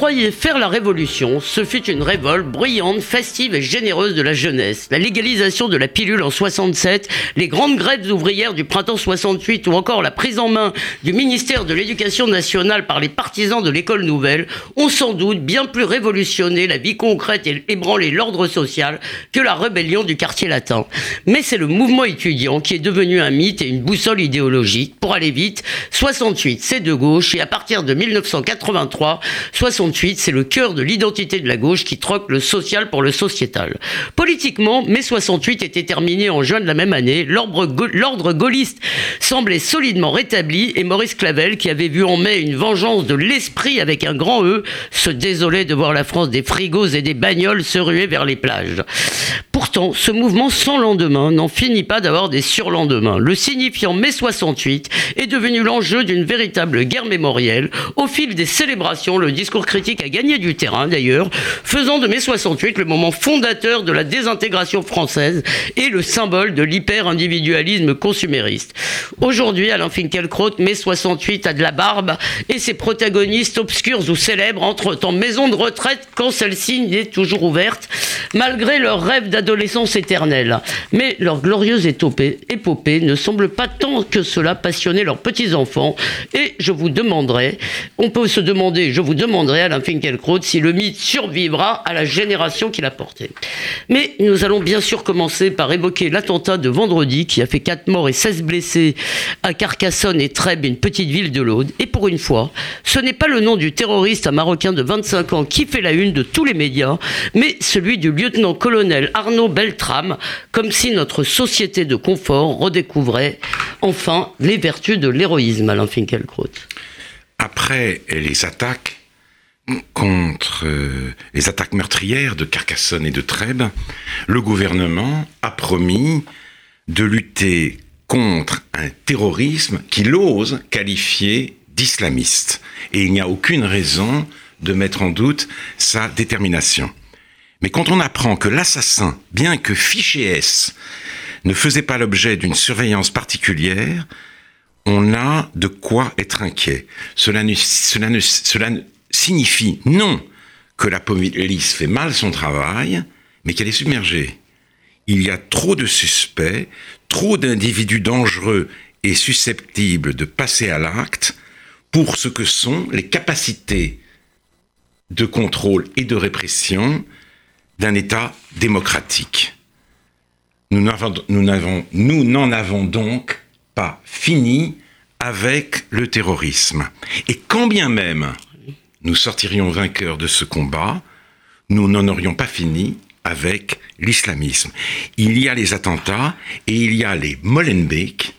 Il croyait faire la révolution, ce fut une révolte bruyante, festive et généreuse de la jeunesse. La légalisation de la pilule en 67, les grandes grèves ouvrières du printemps 68 ou encore la prise en main du ministère de l'Éducation nationale par les partisans de l'école nouvelle ont sans doute bien plus révolutionné la vie concrète et ébranlé l'ordre social que la rébellion du quartier latin. Mais c'est le mouvement étudiant qui est devenu un mythe et une boussole idéologique. Pour aller vite, 68 c'est de gauche et à partir de 1983, 68, c'est le cœur de l'identité de la gauche qui troque le social pour le sociétal. Politiquement, mai 68 était terminé en juin de la même année. L'ordre gaulliste semblait solidement rétabli et Maurice Clavel, qui avait vu en mai une vengeance de l'esprit avec un grand E, se désolait de voir la France des frigos et des bagnoles se ruer vers les plages. Pourtant, ce mouvement sans lendemain n'en finit pas d'avoir des surlendemains. Le signifiant mai 68 est devenu l'enjeu d'une véritable guerre mémorielle. Au fil des célébrations, le discours critique a gagné du terrain d'ailleurs, faisant de mai 68 le moment fondateur de la désintégration française et le symbole de l'hyper-individualisme consumériste. Aujourd'hui, Alain Finkielkraut, mai 68 a de la barbe et ses protagonistes obscurs ou célèbres entrent en maison de retraite quand celle-ci est toujours ouverte, malgré leur rêve d'adolescence éternelle. Mais leur glorieuse épopée ne semble pas tant que cela passionner leurs petits-enfants et je vous demanderai, on peut se demander, je vous demanderai, Alain Finkielkraut, si le mythe survivra à la génération qu'il a porté. Mais nous allons bien sûr commencer par évoquer l'attentat de vendredi qui a fait 4 morts et 16 blessés à Carcassonne et Trèbes, une petite ville de l'Aude. Et pour une fois, ce n'est pas le nom du terroriste marocain de 25 ans qui fait la une de tous les médias, mais celui du lieutenant-colonel Arnaud Beltrame, comme si notre société de confort redécouvrait enfin les vertus de l'héroïsme, Alain Finkielkraut. Après les attaques contre euh, les attaques meurtrières de Carcassonne et de Trèbes, le gouvernement a promis de lutter contre un terrorisme qu'il ose qualifier d'islamiste. Et il n'y a aucune raison de mettre en doute sa détermination. Mais quand on apprend que l'assassin, bien que fiché S, ne faisait pas l'objet d'une surveillance particulière, on a de quoi être inquiet. Cela, cela, signifie non que la police fait mal son travail, mais qu'elle est submergée. Il y a trop de suspects, trop d'individus dangereux et susceptibles de passer à l'acte pour ce que sont les capacités de contrôle et de répression d'un État démocratique. Nous n'en avons donc pas fini avec le terrorisme. Et quand bien même nous sortirions vainqueurs de ce combat, nous n'en aurions pas fini avec l'islamisme. Il y a les attentats et il y a les Molenbeek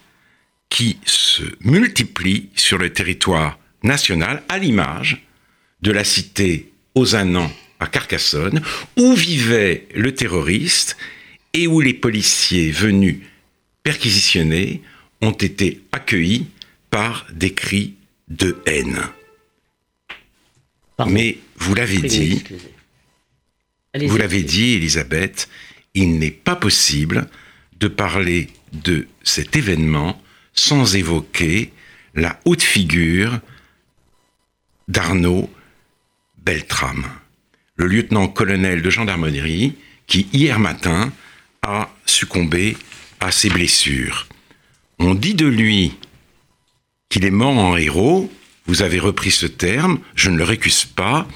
qui se multiplient sur le territoire national à l'image de la cité Ozanam à Carcassonne où vivait le terroriste et où les policiers venus perquisitionner ont été accueillis par des cris de haine. Mais vous l'avez dit, vous l'avez dit, Elisabeth, il n'est pas possible de parler de cet événement sans évoquer la haute figure d'Arnaud Beltrame, le lieutenant-colonel de gendarmerie qui, hier matin, a succombé à ses blessures. On dit de lui qu'il est mort en héros. Vous avez repris ce terme, je ne le récuse pas.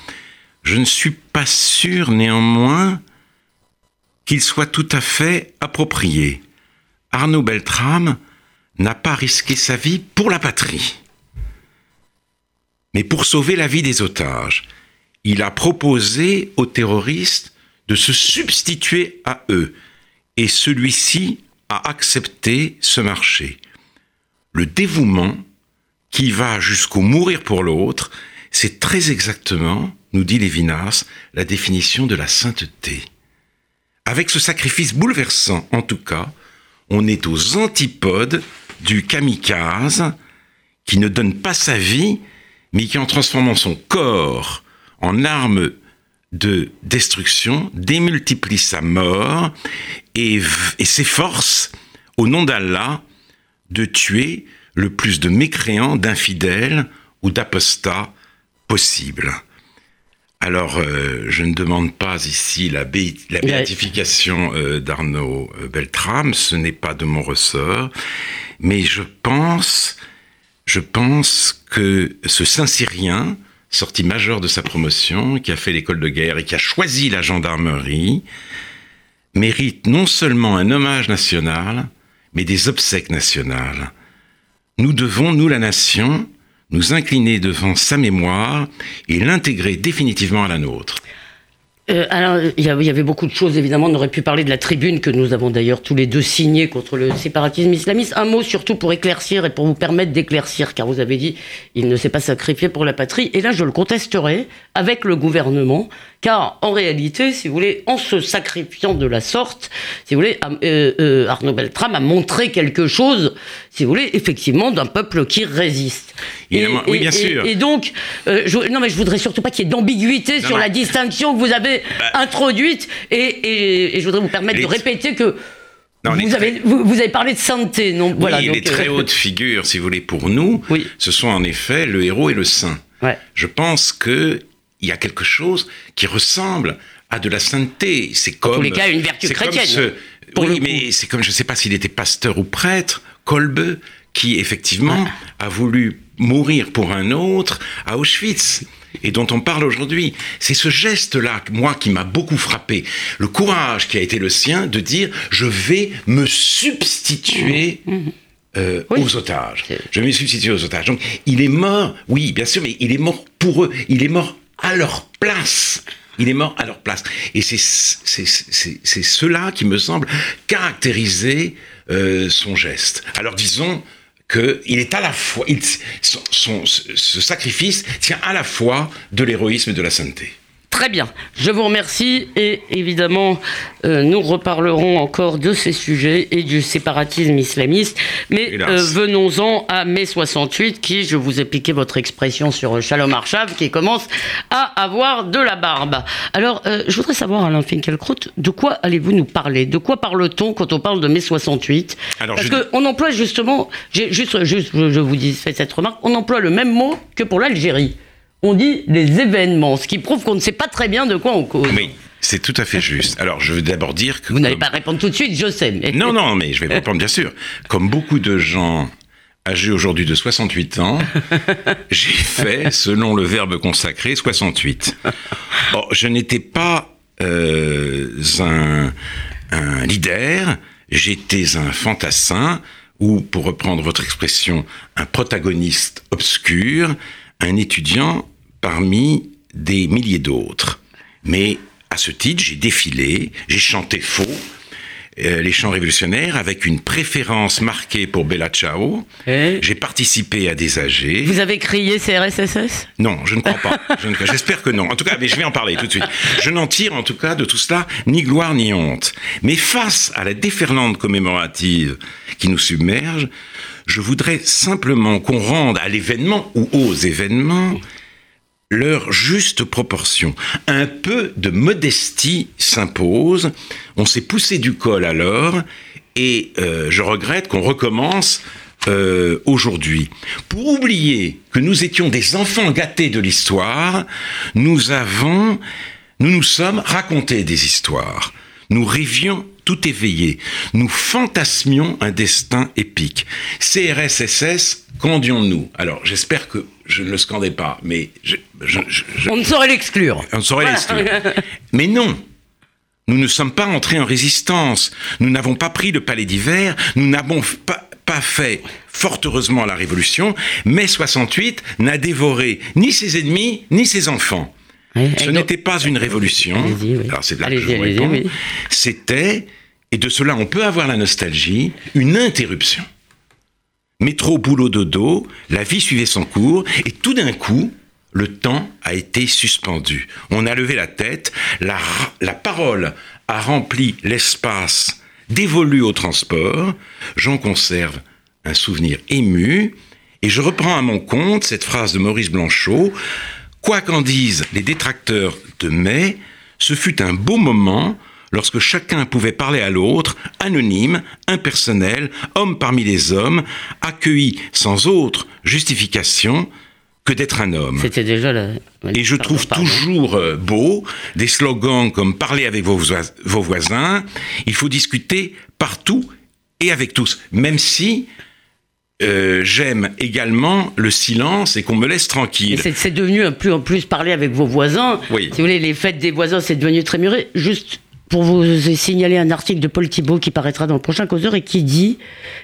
Je ne suis pas sûr néanmoins qu'il soit tout à fait approprié. Arnaud Beltrame n'a pas risqué sa vie pour la patrie, mais pour sauver la vie des otages. Il a proposé aux terroristes de se substituer à eux, et celui-ci à accepter ce marché. Le dévouement qui va jusqu'au mourir pour l'autre, c'est très exactement, nous dit Lévinas, la définition de la sainteté. Avec ce sacrifice bouleversant, en tout cas, on est aux antipodes du kamikaze qui ne donne pas sa vie, mais qui en transformant son corps en arme de destruction, démultiplie sa mort et, et s'efforce, au nom d'Allah, de tuer le plus de mécréants, d'infidèles ou d'apostats possible. Alors, euh, je ne demande pas ici la, bé la béatification euh, d'Arnaud euh, Beltrame, ce n'est pas de mon ressort, mais je pense, je pense que ce Saint-Cyrien, sorti major de sa promotion, qui a fait l'école de guerre et qui a choisi la gendarmerie, mérite non seulement un hommage national, mais des obsèques nationales. Nous devons, nous la nation, nous incliner devant sa mémoire et l'intégrer définitivement à la nôtre. Euh, alors, il y, avait beaucoup de choses, évidemment. On aurait pu parler de la tribune que nous avons d'ailleurs tous les deux signée contre le séparatisme islamiste. Un mot surtout pour éclaircir et pour vous permettre d'éclaircir, car vous avez dit il ne s'est pas sacrifié pour la patrie. Et là, je le contesterai avec le gouvernement, car en réalité, si vous voulez, en se sacrifiant de la sorte, si vous voulez, euh, euh, Arnaud Beltrame a montré quelque chose, si vous voulez, effectivement, d'un peuple qui résiste. Et, oui, bien sûr. Et, donc, euh, je, non, mais je voudrais surtout pas qu'il y ait d'ambiguïté sur la distinction que vous avez bah. introduite, et, je voudrais vous permettre de répéter que vous, avez, vous, avez, parlé de sainteté, non oui, voilà, les très hautes figures, si vous voulez, pour nous, ce sont en effet le héros et le saint. Je pense que il y a quelque chose qui ressemble à de la sainteté. C'est comme. En tous les cas, une vertu chrétienne. oui, mais c'est comme, je ne sais pas s'il était pasteur ou prêtre, Kolbe, qui effectivement a voulu mourir pour un autre à Auschwitz et dont on parle aujourd'hui. C'est ce geste-là, moi, qui m'a beaucoup frappé. Le courage qui a été le sien de dire je vais me substituer. Mmh. Mmh. Euh, aux otages. Je vais me substituer aux otages. Donc, il est mort, oui, bien sûr, mais il est mort pour eux. Il est mort à leur place. Il est mort à leur place. Et c'est cela qui me semble caractériser euh, son geste. Alors disons qu'il est à la fois, ce sacrifice tient à la fois de l'héroïsme et de la sainteté. Très bien, je vous remercie et évidemment euh, nous reparlerons encore de ces sujets et du séparatisme islamiste. Mais euh, venons-en à mai 68 qui, je vous ai piqué votre expression sur Shalom Arshav, qui commence à avoir de la barbe. Alors euh, je voudrais savoir Alain Finkielkraut, de quoi allez-vous nous parler? De quoi parle-t-on quand on parle de mai 68 Alors, Parce qu'on emploie justement, juste, juste je vous dis, fais cette remarque, on emploie le même mot que pour l'Algérie on dit les événements, ce qui prouve qu'on ne sait pas très bien de quoi on cause. Oui. C'est tout à fait juste. Alors, je veux d'abord dire que... Vous n'allez pas répondre tout de suite, je sais. Non, non, mais je vais répondre bien sûr. Comme beaucoup de gens âgés aujourd'hui de 68 ans, j'ai fait, selon le verbe consacré, 68. Or, je n'étais pas euh, un, un leader, j'étais un fantassin, ou, pour reprendre votre expression, un protagoniste obscur, un étudiant parmi des milliers d'autres. Mais à ce titre, j'ai défilé, j'ai chanté faux, euh, les chants révolutionnaires avec une préférence marquée pour Bella Ciao. Eh j'ai participé à des AG. Vous avez crié CRSSS Non, je ne crois pas. J'espère que non. En tout cas, mais je vais en parler tout de suite. Je n'en tire en tout cas de tout cela ni gloire ni honte. Mais face à la déferlante commémorative qui nous submerge, je voudrais simplement qu'on rende à l'événement ou aux événements leur juste proportion. Un peu de modestie s'impose. On s'est poussé du col alors, et euh, je regrette qu'on recommence euh, aujourd'hui. Pour oublier que nous étions des enfants gâtés de l'histoire, nous avons, nous nous sommes racontés des histoires. Nous rêvions tout éveillé. Nous fantasmions un destin épique. CRSSS, candions-nous Alors, j'espère que je ne le scandais pas, mais... on ne saurait l'exclure. On ne saurait l'exclure. mais non nous ne sommes pas entrés en résistance. Nous n'avons pas pris le palais d'hiver. Nous n'avons pas, pas fait, fort heureusement, la révolution. Mai 68 n'a dévoré ni ses ennemis, ni ses enfants. Ce n'était pas une révolution. Alors c'est là que je C'était, et de cela on peut avoir la nostalgie, une interruption. Métro, boulot, dodo, la vie suivait son cours, et tout d'un coup, le temps a été suspendu. On a levé la tête, la, la parole a rempli l'espace dévolu au transport. J'en conserve un souvenir ému, et je reprends à mon compte cette phrase de Maurice Blanchot Quoi qu'en disent les détracteurs de mai, ce fut un beau moment lorsque chacun pouvait parler à l'autre, anonyme, impersonnel, homme parmi les hommes, accueilli sans autre justification que d'être un homme. C'était déjà la... Et je trouve toujours euh, beau des slogans comme parler avec vos, vos voisins, il faut discuter partout et avec tous, même si euh, j'aime également le silence et qu'on me laisse tranquille. C'est devenu un plus en plus parler avec vos voisins. Oui. Si vous voulez, les fêtes des voisins, c'est devenu très muré. Juste pour vous signaler un article de Paul Thibault qui paraîtra dans le prochain causeur et qui dit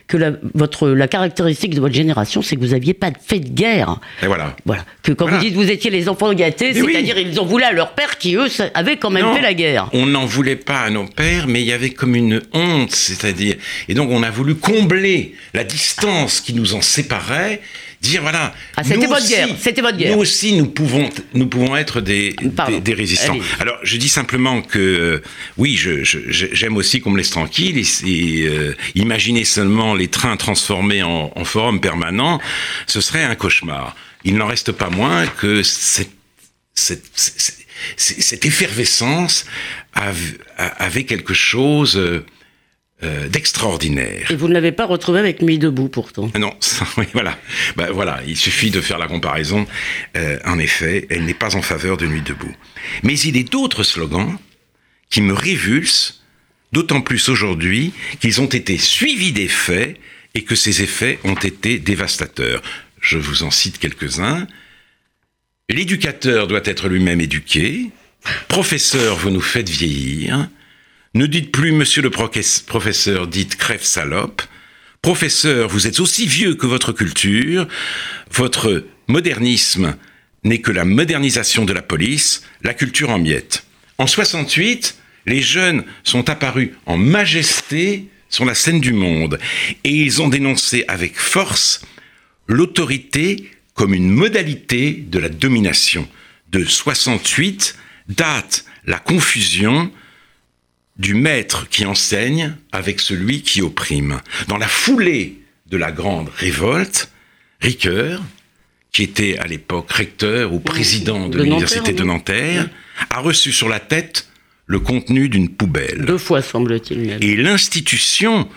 que la, votre, la caractéristique de votre génération, c'est que vous n'aviez pas fait de guerre. Et voilà. Voilà. Que quand vous dites que vous étiez les enfants gâtés, c'est-à-dire ils en voulaient à leur père qui, eux, avaient quand même fait la guerre. On n'en voulait pas à nos pères, mais il y avait comme une honte, c'est-à-dire. Et donc on a voulu combler la distance qui nous en séparait dire voilà. Ah, c'était votre guerre. C'était votre guerre. Nous aussi, nous pouvons, nous pouvons être des, des, résistants. Alors, je dis simplement que euh, oui, j'aime je, aussi qu'on me laisse tranquille. Et, euh, imaginer seulement les trains transformés en, en forum permanent, ce serait un cauchemar. Il n'en reste pas moins que cette, cette, cette effervescence avait quelque chose euh, euh, d'extraordinaire. Et vous ne l'avez pas retrouvé avec Nuit debout pourtant. Non, oui, voilà. Ben, voilà, il suffit de faire la comparaison. Euh, en effet, elle n'est pas en faveur de Nuit debout. Mais il est d'autres slogans qui me révulsent, d'autant plus aujourd'hui qu'ils ont été suivis des faits et que ces effets ont été dévastateurs. Je vous en cite quelques-uns. L'éducateur doit être lui-même éduqué. Professeur, vous nous faites vieillir. Ne dites plus monsieur le professeur, dites crève salope. Professeur, vous êtes aussi vieux que votre culture. Votre modernisme n'est que la modernisation de la police, la culture en miettes. En 68, les jeunes sont apparus en majesté sur la scène du monde et ils ont dénoncé avec force l'autorité comme une modalité de la domination. De 68 date la confusion du maître qui enseigne avec celui qui opprime. Dans la foulée de la grande révolte, Ricoeur, qui était à l'époque recteur ou président de, l'université de Nanterre, a reçu sur la tête le contenu d'une poubelle. Deux fois, semble-t-il. Et l'institution,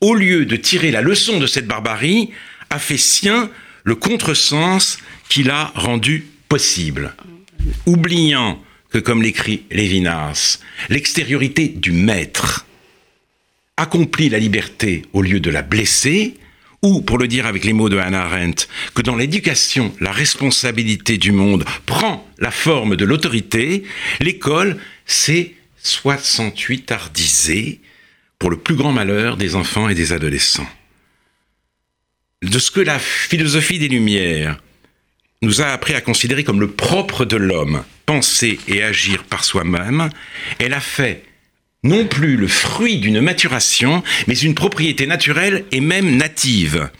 au lieu de tirer la leçon de cette barbarie, a fait sien le contresens qui l'a rendu possible. Oubliant que, comme l'écrit Lévinas, l'extériorité du maître accomplit la liberté au lieu de la blesser, ou, pour le dire avec les mots de Hannah Arendt, que dans l'éducation, la responsabilité du monde prend la forme de l'autorité, l'école, c'est 68 ardisé pour le plus grand malheur des enfants et des adolescents. De ce que la philosophie des Lumières nous a appris à considérer comme le propre de l'homme, penser et agir par soi-même, elle a fait non plus le fruit d'une maturation, mais une propriété naturelle et même native.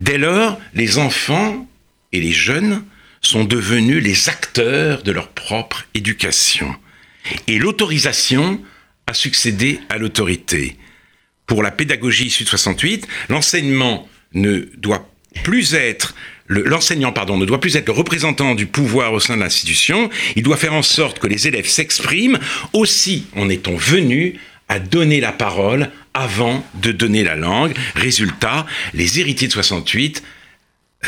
Dès lors, les enfants et les jeunes sont devenus les acteurs de leur propre éducation. Et l'autorisation a succédé à l'autorité. Pour la pédagogie issue de 68, l'enseignement ne doit plus être l'enseignant pardon, ne doit plus être le représentant du pouvoir au sein de l'institution, il doit faire en sorte que les élèves s'expriment. Aussi en est-on venu à donner la parole avant de donner la langue. Résultat, les héritiers de 68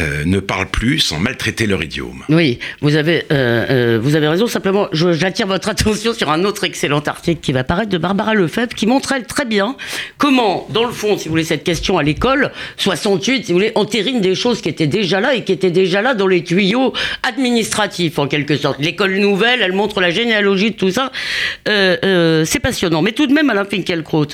euh, ne parlent plus sans maltraiter leur idiome. Oui, vous avez, euh, euh, vous avez raison. Simplement, j'attire votre attention sur un autre excellent article qui va paraître de Barbara Lefebvre, qui montre elle très bien comment, dans le fond, si vous voulez, cette question à l'école, 68, si vous voulez, entérine des choses qui étaient déjà là et qui étaient déjà là dans les tuyaux administratifs, en quelque sorte. L'école nouvelle, elle montre la généalogie de tout ça. C'est passionnant. Mais tout de même, Alain Finkielkraut,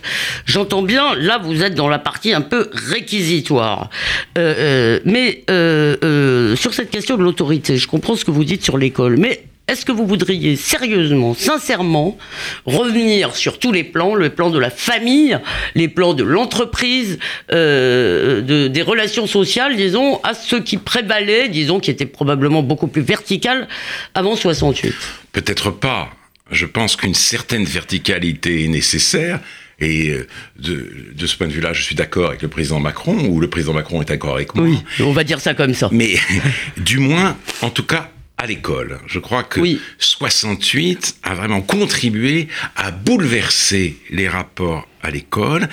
j'entends bien, là, vous êtes dans la partie un peu réquisitoire. mais euh, euh, sur cette question de l'autorité, je comprends ce que vous dites sur l'école, mais est-ce que vous voudriez sérieusement, sincèrement, revenir sur tous les plans, le plan de la famille, les plans de l'entreprise, euh, des relations sociales, disons, à ce qui prévalait, disons, qui était probablement beaucoup plus vertical avant 68 Peut-être pas. Je pense qu'une certaine verticalité est nécessaire. Et euh, de, de ce point de vue-là, je suis d'accord avec le président Macron, ou le président Macron est d'accord avec moi. Oui, on va dire ça comme ça. Mais du moins, en tout cas, à l'école. Je crois que 68 a vraiment contribué à bouleverser les rapports à l'école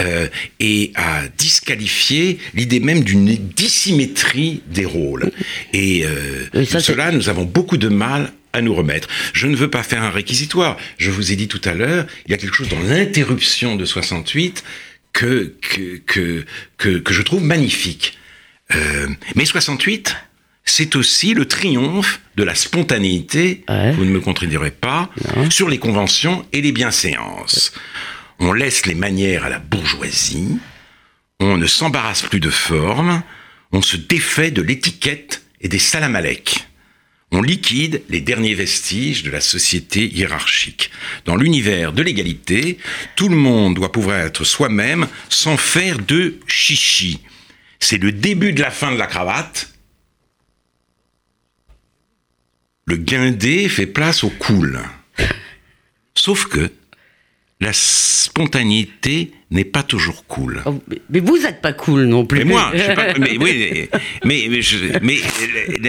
euh, et à disqualifier l'idée même d'une dissymétrie des rôles. Et, euh, cela, nous avons beaucoup de mal à nous remettre. Je ne veux pas faire un réquisitoire. Je vous ai dit tout à l'heure, il y a quelque chose dans l'interruption de 68 que, que, que, que, je trouve magnifique. Euh, mais 68, c'est aussi le triomphe de la spontanéité, vous ne me contredirez pas, sur les conventions et les bienséances. On laisse les manières à la bourgeoisie, on ne s'embarrasse plus de forme, on se défait de l'étiquette et des salamalecs. On liquide les derniers vestiges de la société hiérarchique. Dans l'univers de l'égalité, tout le monde doit pouvoir être soi-même sans faire de chichi. C'est le début de la fin de la cravate, le guindé fait place au cool. Sauf que la spontanéité n'est pas toujours cool. Oh, mais vous n'êtes pas cool non plus. Mais moi, je suis pas, mais oui, mais, mais,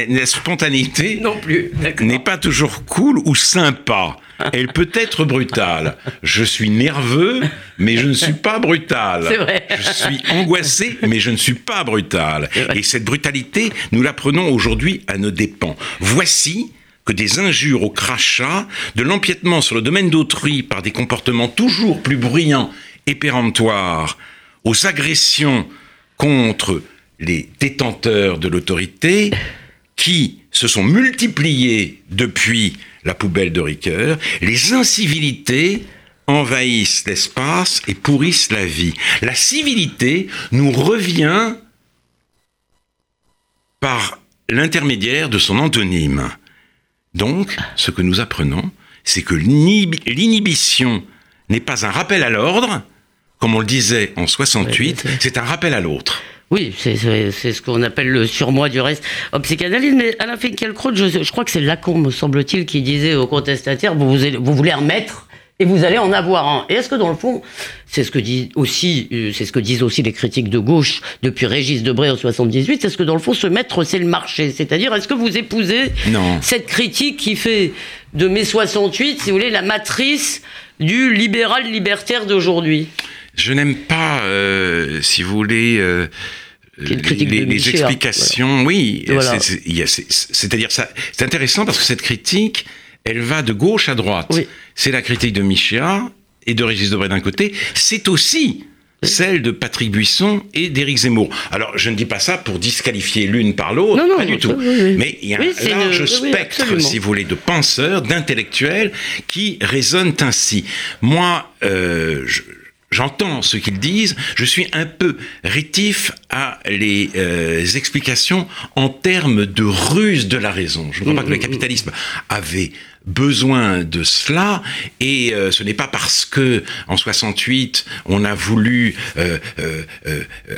la, spontanéité non plus n'est pas toujours cool ou sympa. Elle peut être brutale. Je suis nerveux, mais je ne suis pas brutal. C'est vrai. Je suis angoissé, mais je ne suis pas brutal. Et cette brutalité, nous l'apprenons aujourd'hui à nos dépens. Voici que des injures au crachat, de l'empiètement sur le domaine d'autrui par des comportements toujours plus bruyants et péremptoires, aux agressions contre les détenteurs de l'autorité, qui se sont multipliées depuis la poubelle de Ricoeur, les incivilités envahissent l'espace et pourrissent la vie. La civilité nous revient par l'intermédiaire de son antonyme. Donc, ce que nous apprenons, c'est que l'inhibition n'est pas un rappel à l'ordre, comme on le disait en 68, c'est un rappel à l'autre. Oui, c'est ce qu'on appelle le surmoi du reste en psychanalyse. Mais Alain Finkielkraut, je, je crois que c'est Lacan, me semble-t-il, qui disait aux contestataires, vous, vous voulez un maître et vous allez en avoir un. Et est-ce que dans le fond, c'est ce que dit aussi, euh, c'est ce que disent aussi les critiques de gauche depuis Régis Debray en 78, est-ce que dans le fond, ce maître, c'est le marché. C'est-à-dire, est-ce que vous épousez cette critique qui fait de mai 68, si vous voulez, la matrice du libéral libertaire d'aujourd'hui? Je n'aime pas, euh, si vous voulez. Euh, les, explications, oui, c'est-à-dire ça, c'est intéressant parce que cette critique, elle va de gauche à droite. C'est la critique de Michéa et de Régis Debray d'un côté. C'est aussi celle de Patrick Buisson et d'Éric Zemmour. Alors, je ne dis pas ça pour disqualifier l'une par l'autre, pas du tout. Mais il y a un large spectre, si vous voulez, de penseurs, d'intellectuels qui résonnent ainsi. Moi, euh, je, j'entends ce qu'ils disent, je suis un peu rétif à les euh, explications en termes de ruse de la raison. Je ne crois pas que le capitalisme avait besoin de cela et euh, ce n'est pas parce que en 68 on a voulu euh,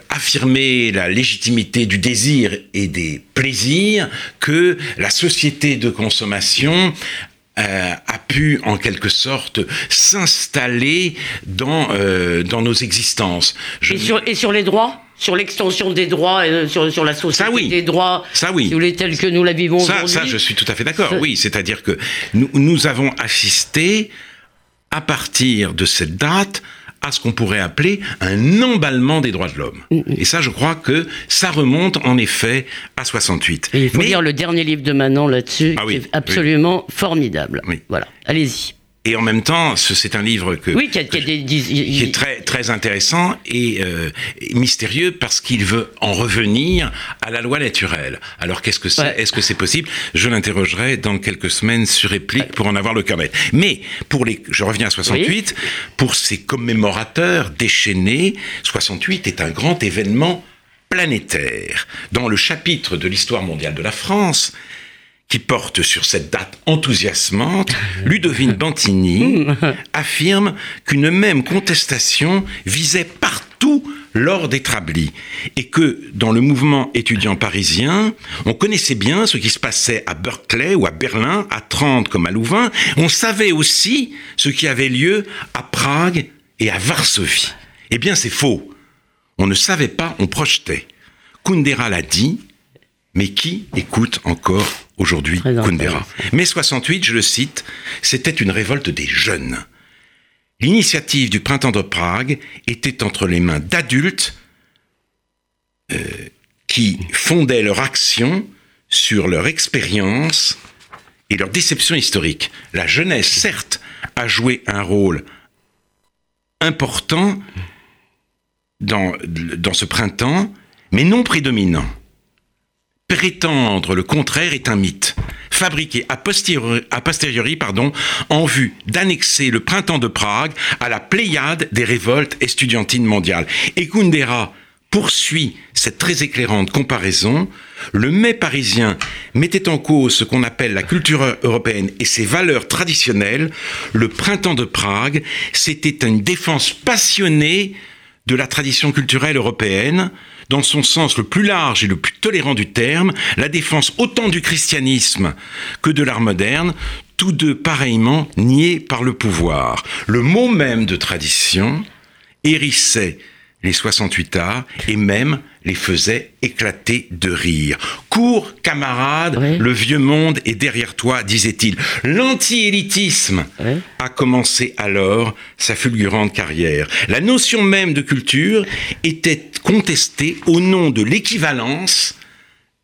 affirmer la légitimité du désir et des plaisirs que la société de consommation euh, a pu en quelque sorte s'installer dans, euh, dans nos existences. Et, sur, et sur les droits? Sur l'extension des droits, euh, sur, sur la société des droits, ça oui, telle que nous la vivons aujourd'hui. Ça, je suis tout à fait d'accord. Oui, c'est-à-dire que nous, nous avons assisté à partir de cette date à ce qu'on pourrait appeler un emballement des droits de l'homme. Mm, mm. Et ça, je crois que ça remonte en effet à 68. il faut lire le dernier livre de Manon là-dessus, ah qui est absolument formidable. Voilà, allez-y. Et en même temps, c'est un livre que, oui, qui, est très très intéressant et, euh, mystérieux parce qu'il veut en revenir à la loi naturelle. Alors qu'est-ce que c'est Est-ce que c'est possible? Je l'interrogerai dans quelques semaines sur réplique pour en avoir le cœur Mais pour les, je reviens à 68, pour ces commémorateurs déchaînés, 68 est un grand événement planétaire. Dans le chapitre de l'histoire mondiale de la France, qui porte sur cette date enthousiasmante, Ludovine Bantini affirme qu'une même contestation visait partout l'ordre établi et que dans le mouvement étudiant parisien, on connaissait bien ce qui se passait à Berkeley ou à Berlin, à Trente comme à Louvain. On savait aussi ce qui avait lieu à Prague et à Varsovie. Eh bien, c'est faux. On ne savait pas, on projetait. Kundera l'a dit, mais qui écoute encore aujourd'hui Kundera. Mai 68, je le cite, c'était une révolte des jeunes. L'initiative du printemps de Prague était entre les mains d'adultes euh, qui fondaient leur action sur leur expérience et leur déception historique. La jeunesse, certes, a joué un rôle important dans, dans ce printemps, mais non prédominant. Prétendre le contraire est un mythe, fabriqué a posteriori, pardon, en vue d'annexer le printemps de Prague à la pléiade des révoltes estudiantines mondiales. Et Kundera poursuit cette très éclairante comparaison. Le mai parisien mettait en cause ce qu'on appelle la culture européenne et ses valeurs traditionnelles. Le printemps de Prague, c'était une défense passionnée de la tradition culturelle européenne, dans son sens le plus large et le plus tolérant du terme, la défense autant du christianisme que de l'art moderne, tous deux pareillement niés par le pouvoir. Le mot même de tradition hérissait les 68 arts et même les faisait éclater de rire. Cours, camarade, le vieux monde est derrière toi, disait-il. L'anti-élitisme a commencé alors sa fulgurante carrière. La notion même de culture était contestée au nom de l'équivalence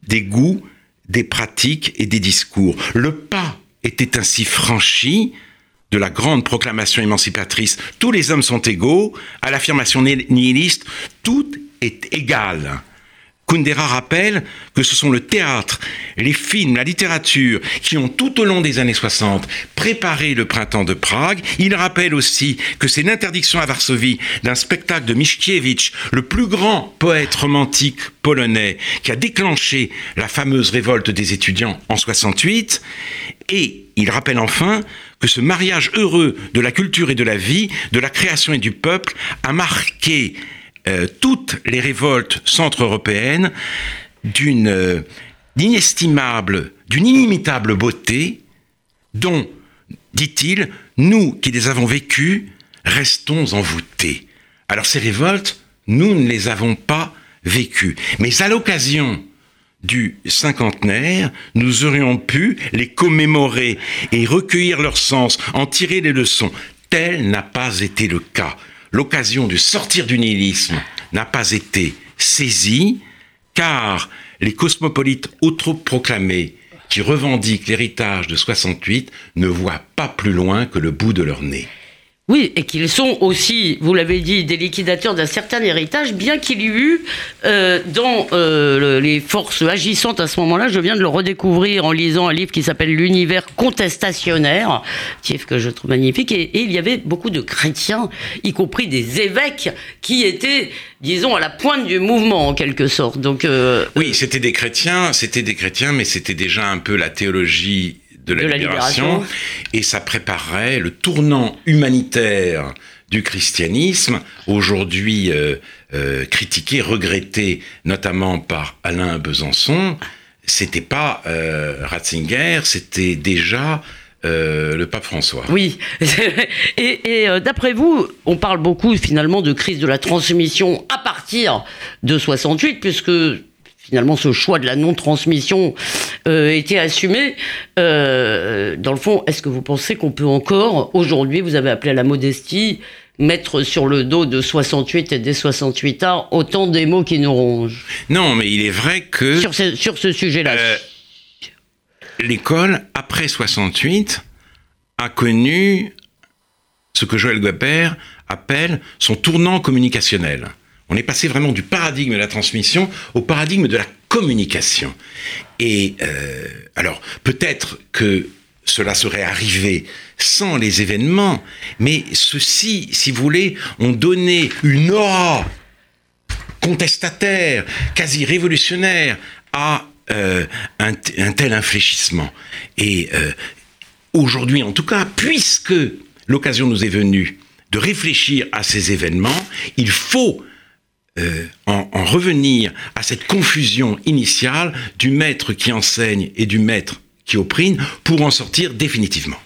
des goûts, des pratiques et des discours. Le pas était ainsi franchi de la grande proclamation émancipatrice Tous les hommes sont égaux à l'affirmation nihiliste Tout est égal. Kundera rappelle que ce sont le théâtre, les films, la littérature qui ont tout au long des années 60 préparé le printemps de Prague. Il rappelle aussi que c'est l'interdiction à Varsovie d'un spectacle de Mickiewicz, le plus grand poète romantique polonais, qui a déclenché la fameuse révolte des étudiants en 68. Et il rappelle enfin que ce mariage heureux de la culture et de la vie, de la création et du peuple, a marqué euh, toutes les révoltes centre-européennes d'une euh, inestimable, d'une inimitable beauté, dont, dit-il, nous qui les avons vécues, restons envoûtés. Alors ces révoltes, nous ne les avons pas vécues. Mais à l'occasion du cinquantenaire, nous aurions pu les commémorer et recueillir leur sens, en tirer les leçons. Tel n'a pas été le cas. L'occasion de sortir du nihilisme n'a pas été saisie, car les cosmopolites autoproclamés qui revendiquent l'héritage de 68 ne voient pas plus loin que le bout de leur nez. Oui, et qu'ils sont aussi, vous l'avez dit, des liquidateurs d'un certain héritage, bien qu'il y eut eu euh, dans euh, les forces agissantes à ce moment-là, je viens de le redécouvrir en lisant un livre qui s'appelle L'univers contestationnaire, livre que je trouve magnifique, et, il y avait beaucoup de chrétiens, y compris des évêques, qui étaient, disons, à la pointe du mouvement en quelque sorte. Donc euh, oui, c'était des chrétiens, c'était des chrétiens, mais c'était déjà un peu la théologie de la, libération, et ça préparerait le tournant humanitaire du christianisme, aujourd'hui euh, euh, critiqué, regretté notamment par Alain Besançon. C'était pas euh, Ratzinger, c'était déjà le pape François. Oui. et, et d'après vous, on parle beaucoup finalement de crise de la transmission à partir de 68, puisque finalement ce choix de la non-transmission euh, était assumé. Euh, dans le fond, est-ce que vous pensez qu'on peut encore, aujourd'hui, vous avez appelé à la modestie, mettre sur le dos de 68 et des 68 arts autant des mots qui nous rongent? Non, mais il est vrai que... Sur ce, sur ce sujet-là. Euh, l'école, après 68, a connu ce que Joël Guaper appelle son tournant communicationnel. On est passé vraiment du paradigme de la transmission au paradigme de la communication. Et euh, alors, peut-être que cela serait arrivé sans les événements, mais ceux-ci, si vous voulez, ont donné une aura contestataire, quasi révolutionnaire à euh, un, tel infléchissement. Et euh, aujourd'hui, en tout cas, puisque l'occasion nous est venue de réfléchir à ces événements, il faut euh, en, revenir à cette confusion initiale du maître qui enseigne et du maître qui opprime pour en sortir définitivement.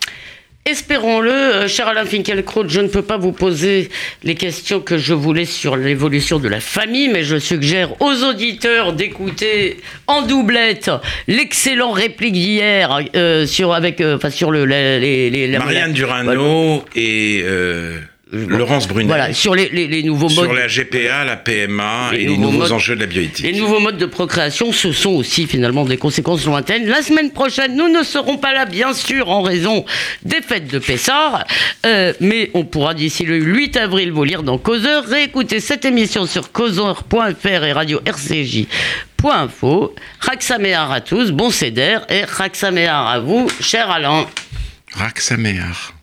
Espérons-le, euh, cher Alain Finkielkraut, je ne peux pas vous poser les questions que je voulais sur l'évolution de la famille, mais je suggère aux auditeurs d'écouter en doublette l'excellent réplique d'hier euh, sur avec euh, enfin sur le les, les, Marianne Durano et Laurence Brunet. Voilà, sur les, les, nouveaux modes. Sur la GPA, la PMA et les nouveaux enjeux de la bioéthique. Les nouveaux modes de procréation, ce sont aussi finalement des conséquences lointaines. La semaine prochaine, nous ne serons pas là, bien sûr, en raison des fêtes de Pessard. Euh, mais on pourra d'ici le 8 avril vous lire dans Causeur. Réécouter cette émission sur causeur.fr et radio RCJ.info. Raxaméar à tous, bon céder et Raxaméar à vous, cher Alain. Raxaméar.